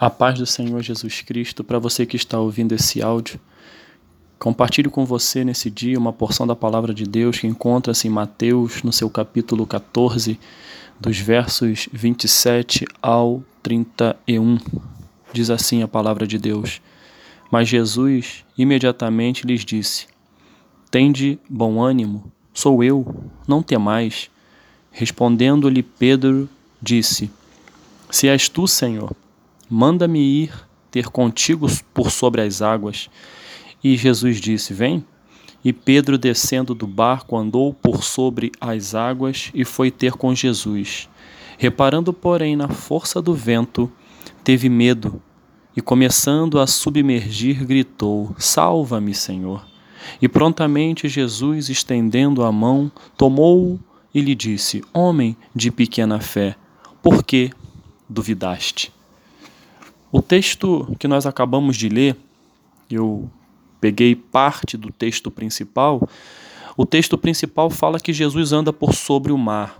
A paz do Senhor Jesus Cristo para você que está ouvindo esse áudio. Compartilho com você nesse dia uma porção da palavra de Deus que encontra-se em Mateus, no seu capítulo 14, dos versos 27 ao 31. Diz assim a palavra de Deus: Mas Jesus imediatamente lhes disse: Tende bom ânimo, sou eu, não temais. Respondendo-lhe Pedro, disse: Se és tu, Senhor, Manda-me ir ter contigo por sobre as águas. E Jesus disse: Vem. E Pedro, descendo do barco, andou por sobre as águas e foi ter com Jesus. Reparando, porém, na força do vento, teve medo e, começando a submergir, gritou: Salva-me, Senhor! E prontamente Jesus, estendendo a mão, tomou-o e lhe disse: Homem de pequena fé, por que duvidaste? O texto que nós acabamos de ler, eu peguei parte do texto principal. O texto principal fala que Jesus anda por sobre o mar.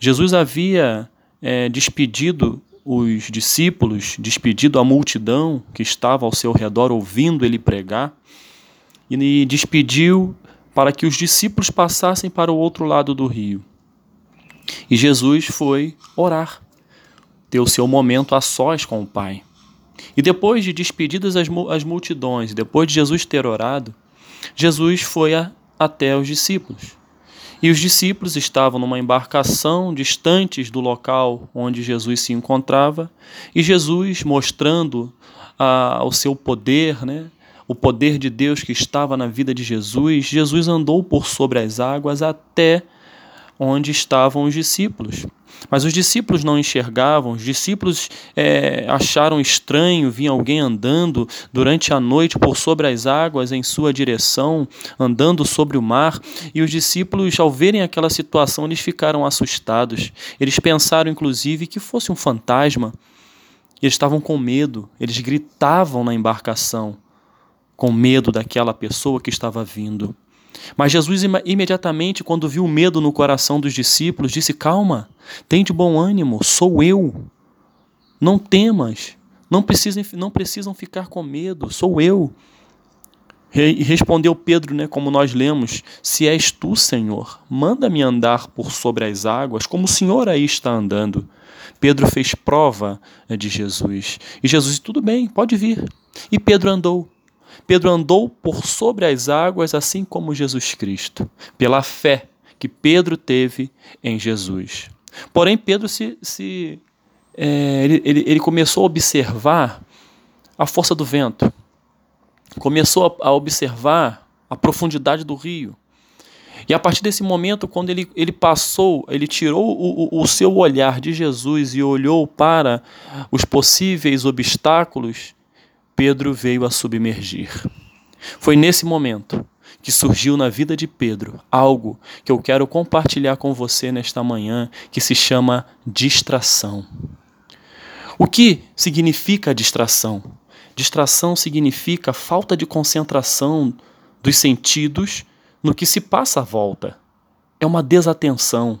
Jesus havia é, despedido os discípulos, despedido a multidão que estava ao seu redor ouvindo ele pregar, e despediu para que os discípulos passassem para o outro lado do rio. E Jesus foi orar ter o seu momento a sós com o Pai. E depois de despedidas as, as multidões, depois de Jesus ter orado, Jesus foi a, até os discípulos. E os discípulos estavam numa embarcação distantes do local onde Jesus se encontrava, e Jesus, mostrando o seu poder, né, o poder de Deus que estava na vida de Jesus, Jesus andou por sobre as águas até onde estavam os discípulos. Mas os discípulos não enxergavam, os discípulos é, acharam estranho vir alguém andando durante a noite por sobre as águas em sua direção, andando sobre o mar, e os discípulos, ao verem aquela situação, eles ficaram assustados. Eles pensaram, inclusive, que fosse um fantasma. Eles estavam com medo, eles gritavam na embarcação, com medo daquela pessoa que estava vindo. Mas Jesus imediatamente, quando viu o medo no coração dos discípulos, disse: Calma, tem de bom ânimo, sou eu. Não temas, não precisam, não precisam ficar com medo, sou eu. E respondeu Pedro, né, como nós lemos: Se és tu, Senhor, manda-me andar por sobre as águas, como o Senhor aí está andando. Pedro fez prova né, de Jesus. E Jesus disse: Tudo bem, pode vir. E Pedro andou. Pedro andou por sobre as águas, assim como Jesus Cristo, pela fé que Pedro teve em Jesus. Porém, Pedro se, se é, ele, ele, ele, começou a observar a força do vento, começou a, a observar a profundidade do rio. E a partir desse momento, quando ele, ele passou, ele tirou o, o, o seu olhar de Jesus e olhou para os possíveis obstáculos, Pedro veio a submergir. Foi nesse momento que surgiu na vida de Pedro algo que eu quero compartilhar com você nesta manhã, que se chama distração. O que significa distração? Distração significa falta de concentração dos sentidos no que se passa à volta. É uma desatenção.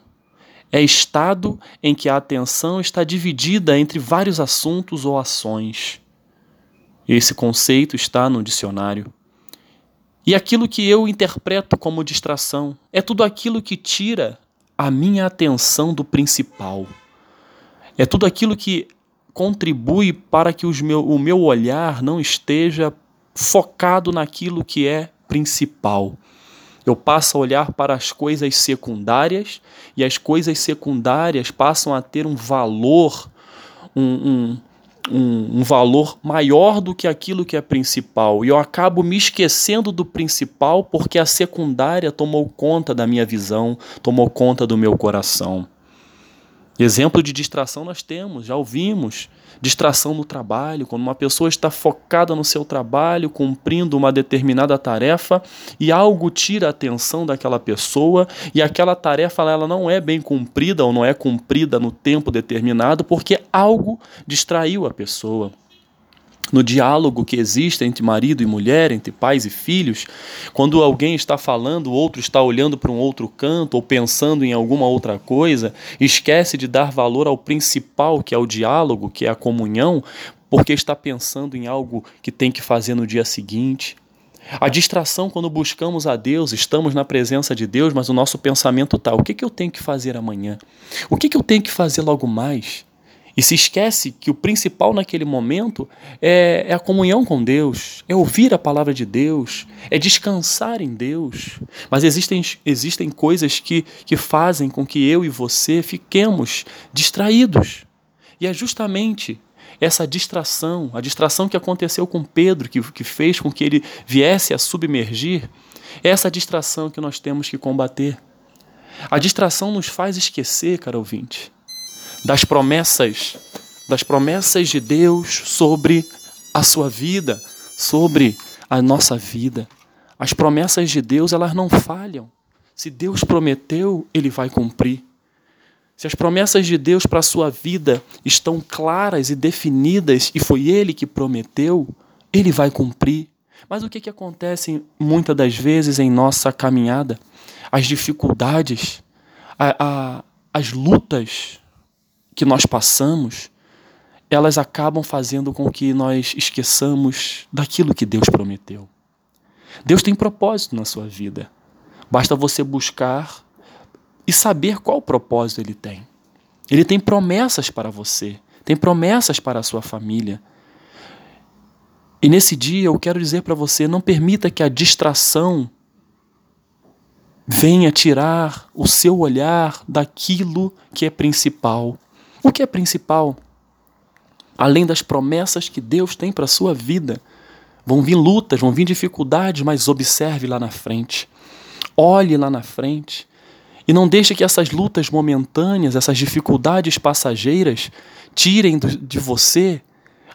É estado em que a atenção está dividida entre vários assuntos ou ações. Esse conceito está no dicionário. E aquilo que eu interpreto como distração é tudo aquilo que tira a minha atenção do principal. É tudo aquilo que contribui para que meu, o meu olhar não esteja focado naquilo que é principal. Eu passo a olhar para as coisas secundárias e as coisas secundárias passam a ter um valor, um, um, um, um, valor maior do que aquilo que é principal. E eu acabo me esquecendo do principal porque a secundária tomou conta da minha visão, tomou conta do meu coração. Exemplo de distração nós temos, já ouvimos. Distração no trabalho, quando uma pessoa está focada no seu trabalho, cumprindo uma determinada tarefa e algo tira a atenção daquela pessoa e aquela tarefa ela não é bem cumprida ou não é cumprida no tempo determinado porque algo distraiu a pessoa no diálogo que existe entre marido e mulher, entre pais e filhos, quando alguém está falando, o outro está olhando para um outro canto ou pensando em alguma outra coisa, esquece de dar valor ao principal, que é o diálogo, que é a comunhão, porque está pensando em algo que tem que fazer no dia seguinte. A distração, quando buscamos a Deus, estamos na presença de Deus, mas o nosso pensamento está: o que, que eu tenho que fazer amanhã? O que, que eu tenho que fazer logo mais? E se esquece que o principal naquele momento é, é, a comunhão com Deus, é ouvir a palavra de Deus, é descansar em Deus. Mas existem, existem coisas que, que fazem com que eu e você fiquemos distraídos. E é justamente essa distração, a distração que aconteceu com Pedro, que, que fez com que ele viesse a submergir, é essa distração que nós temos que combater. A distração nos faz esquecer, cara ouvinte, das promessas, das promessas de Deus sobre a sua vida, sobre a nossa vida. As promessas de Deus, elas não falham. Se Deus prometeu, ele vai cumprir. Se as promessas de Deus para a sua vida estão claras e definidas e foi Ele que prometeu, Ele vai cumprir. Mas o que, que acontece muitas das vezes em nossa caminhada? As dificuldades, a, a, as lutas que nós passamos, elas acabam fazendo com que nós esqueçamos daquilo que Deus prometeu. Deus tem propósito na sua vida. Basta você buscar e saber qual propósito ele tem. Ele tem promessas para você, tem promessas para a sua família. E nesse dia eu quero dizer para você: não permita que a distração venha tirar o seu olhar daquilo que é principal. O que é principal? Além das promessas que Deus tem para a sua vida, vão vir lutas, vão vir dificuldades, mas observe lá na frente. Olhe lá na frente e não deixe que essas lutas momentâneas, essas dificuldades passageiras, tirem de você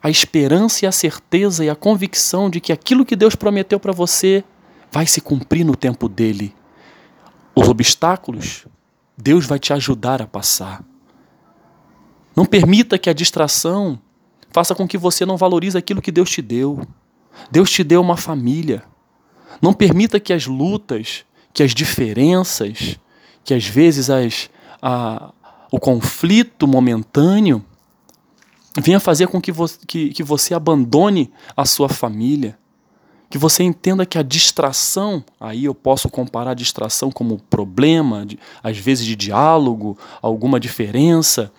a esperança e a certeza e a convicção de que aquilo que Deus prometeu para você vai se cumprir no tempo dele. Os obstáculos, Deus vai te ajudar a passar. Não permita que a distração faça com que você não valorize aquilo que Deus te deu. Deus te deu uma família. Não permita que as lutas, que as diferenças, que às vezes as, a, o conflito momentâneo venha fazer com que, vo, que, que você abandone a sua família. Que você entenda que a distração, aí eu posso comparar a distração como problema, de, às vezes de diálogo, alguma diferença.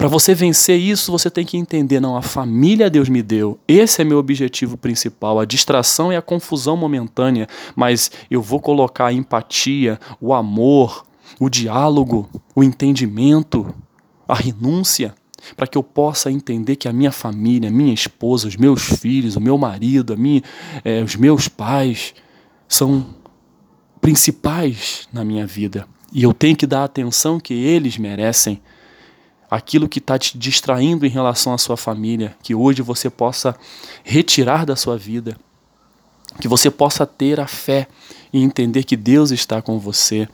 Para você vencer isso, você tem que entender: não, a família Deus me deu, esse é meu objetivo principal. A distração é a confusão momentânea, mas eu vou colocar a empatia, o amor, o diálogo, o entendimento, a renúncia, para que eu possa entender que a minha família, a minha esposa, os meus filhos, o meu marido, a minha, é, os meus pais são principais na minha vida. E eu tenho que dar a atenção que eles merecem aquilo que está te distraindo em relação à sua família, que hoje você possa retirar da sua vida, que você possa ter a fé e entender que Deus está com você,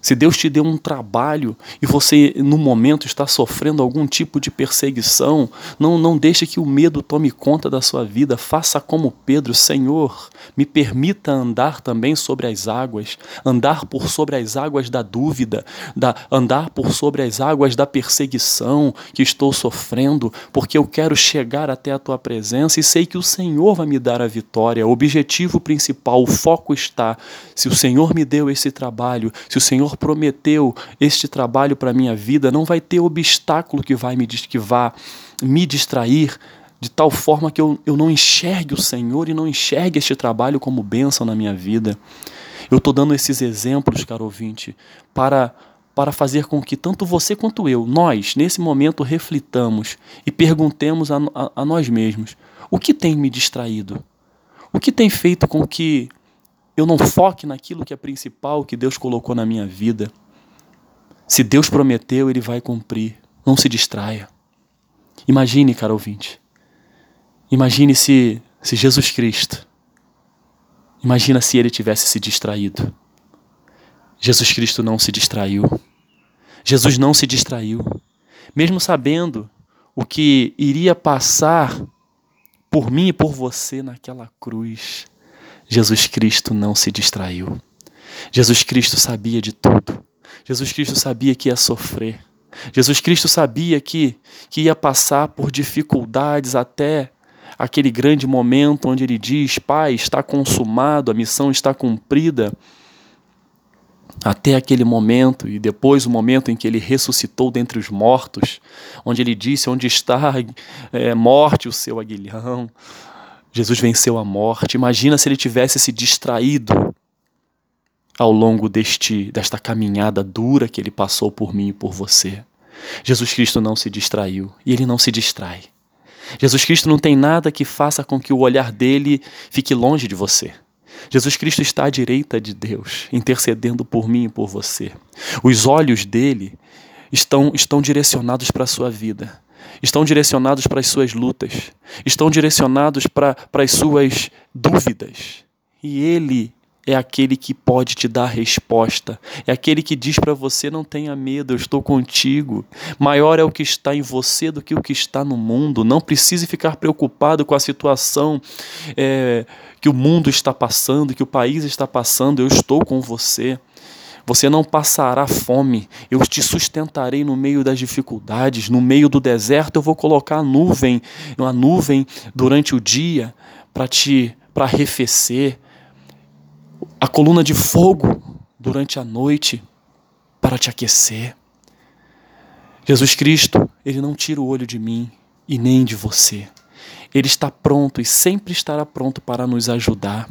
se Deus te deu um trabalho e você no momento está sofrendo algum tipo de perseguição, não não deixe que o medo tome conta da sua vida. Faça como Pedro, Senhor, me permita andar também sobre as águas, andar por sobre as águas da dúvida, da andar por sobre as águas da perseguição que estou sofrendo, porque eu quero chegar até a tua presença e sei que o Senhor vai me dar a vitória. O objetivo principal, o foco está se o Senhor me deu esse trabalho, se o Senhor Senhor prometeu este trabalho para a minha vida, não vai ter obstáculo que vai me, que vá me distrair de tal forma que eu, eu não enxergue o Senhor e não enxergue este trabalho como bênção na minha vida. Eu estou dando esses exemplos, caro ouvinte, para, para fazer com que tanto você quanto eu, nós, nesse momento, reflitamos e perguntemos a, a, a nós mesmos: o que tem me distraído? O que tem feito com que eu não foque naquilo que é principal que Deus colocou na minha vida. Se Deus prometeu, Ele vai cumprir. Não se distraia. Imagine, cara ouvinte. Imagine se, se Jesus Cristo. Imagina se ele tivesse se distraído. Jesus Cristo não se distraiu. Jesus não se distraiu. Mesmo sabendo o que iria passar por mim e por você naquela cruz, Jesus Cristo não se distraiu. Jesus Cristo sabia de tudo. Jesus Cristo sabia que ia sofrer. Jesus Cristo sabia que, que ia passar por dificuldades até aquele grande momento onde ele diz: Pai, está consumado, a missão está cumprida. Até aquele momento, e depois o momento em que ele ressuscitou dentre os mortos, onde ele disse: Onde está é, morte o seu aguilhão? Jesus venceu a morte. Imagina se ele tivesse se distraído ao longo deste, desta caminhada dura que ele passou por mim e por você. Jesus Cristo não se distraiu e ele não se distrai. Jesus Cristo não tem nada que faça com que o olhar dele fique longe de você. Jesus Cristo está à direita de Deus, intercedendo por mim e por você. Os olhos dele estão, estão direcionados para a sua vida, estão direcionados para as suas lutas, estão direcionados para, para as suas dúvidas. E ele é aquele que pode te dar resposta, é aquele que diz para você: não tenha medo, eu estou contigo. Maior é o que está em você do que o que está no mundo. Não precise ficar preocupado com a situação é, que o mundo está passando, que o país está passando. Eu estou com você. Você não passará fome, eu te sustentarei no meio das dificuldades, no meio do deserto eu vou colocar a nuvem, uma nuvem durante o dia para te para arrefecer, a coluna de fogo durante a noite para te aquecer. Jesus Cristo, Ele não tira o olho de mim e nem de você. Ele está pronto e sempre estará pronto para nos ajudar.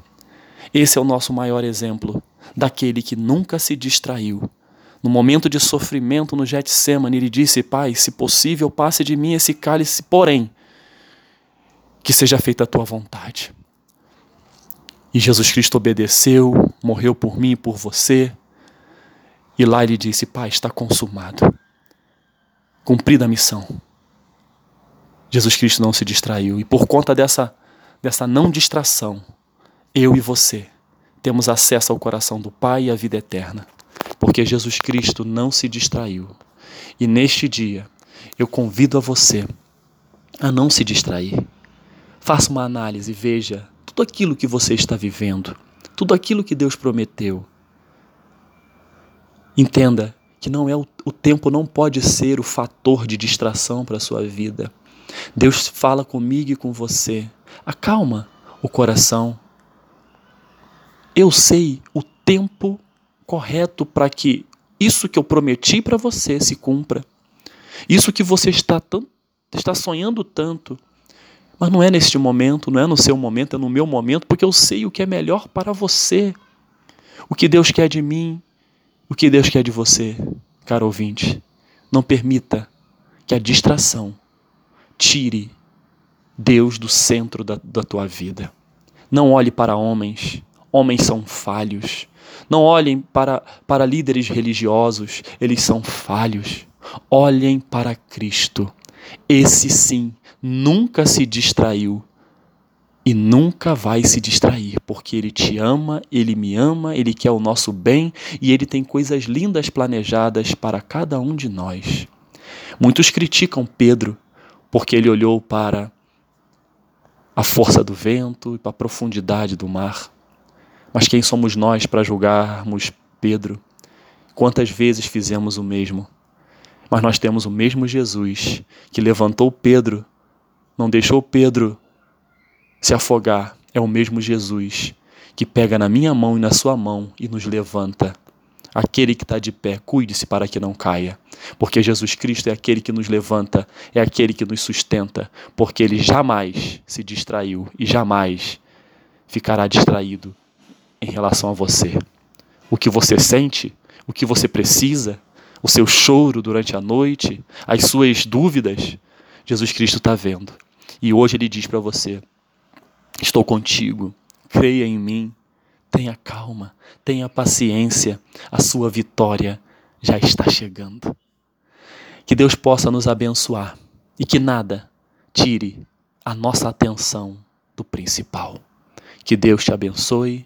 Esse é o nosso maior exemplo daquele que nunca se distraiu. No momento de sofrimento no Getsemane, ele disse: Pai, se possível, passe de mim esse cálice, porém, que seja feita a tua vontade. E Jesus Cristo obedeceu, morreu por mim e por você. E lá ele disse: Pai, está consumado. Cumprida a missão. Jesus Cristo não se distraiu. E por conta dessa, dessa não distração, eu e você temos acesso ao coração do Pai e à vida eterna. Porque Jesus Cristo não se distraiu. E neste dia, eu convido a você a não se distrair. Faça uma análise, veja tudo aquilo que você está vivendo, tudo aquilo que Deus prometeu. Entenda que não é o, o tempo não pode ser o fator de distração para a sua vida. Deus fala comigo e com você. Acalma o coração. Eu sei o tempo correto para que isso que eu prometi para você se cumpra. Isso que você está, tão, está sonhando tanto mas não é neste momento, não é no seu momento, é no meu momento, porque eu sei o que é melhor para você. O que Deus quer de mim, o que Deus quer de você, caro ouvinte. Não permita que a distração tire Deus do centro da, da tua vida. Não olhe para homens, homens são falhos. Não olhem para, para líderes religiosos, eles são falhos. Olhem para Cristo. Esse sim nunca se distraiu e nunca vai se distrair, porque Ele te ama, Ele me ama, Ele quer o nosso bem e Ele tem coisas lindas planejadas para cada um de nós. Muitos criticam Pedro porque ele olhou para a força do vento e para a profundidade do mar. Mas quem somos nós para julgarmos Pedro? Quantas vezes fizemos o mesmo? Mas nós temos o mesmo Jesus que levantou Pedro não deixou Pedro se afogar, é o mesmo Jesus que pega na minha mão e na sua mão e nos levanta. Aquele que está de pé, cuide-se para que não caia, porque Jesus Cristo é aquele que nos levanta, é aquele que nos sustenta, porque ele jamais se distraiu e jamais ficará distraído em relação a você. O que você sente, o que você precisa, o seu choro durante a noite, as suas dúvidas, Jesus Cristo está vendo. E hoje ele diz para você: Estou contigo, creia em mim, tenha calma, tenha paciência, a sua vitória já está chegando. Que Deus possa nos abençoar e que nada tire a nossa atenção do principal. Que Deus te abençoe,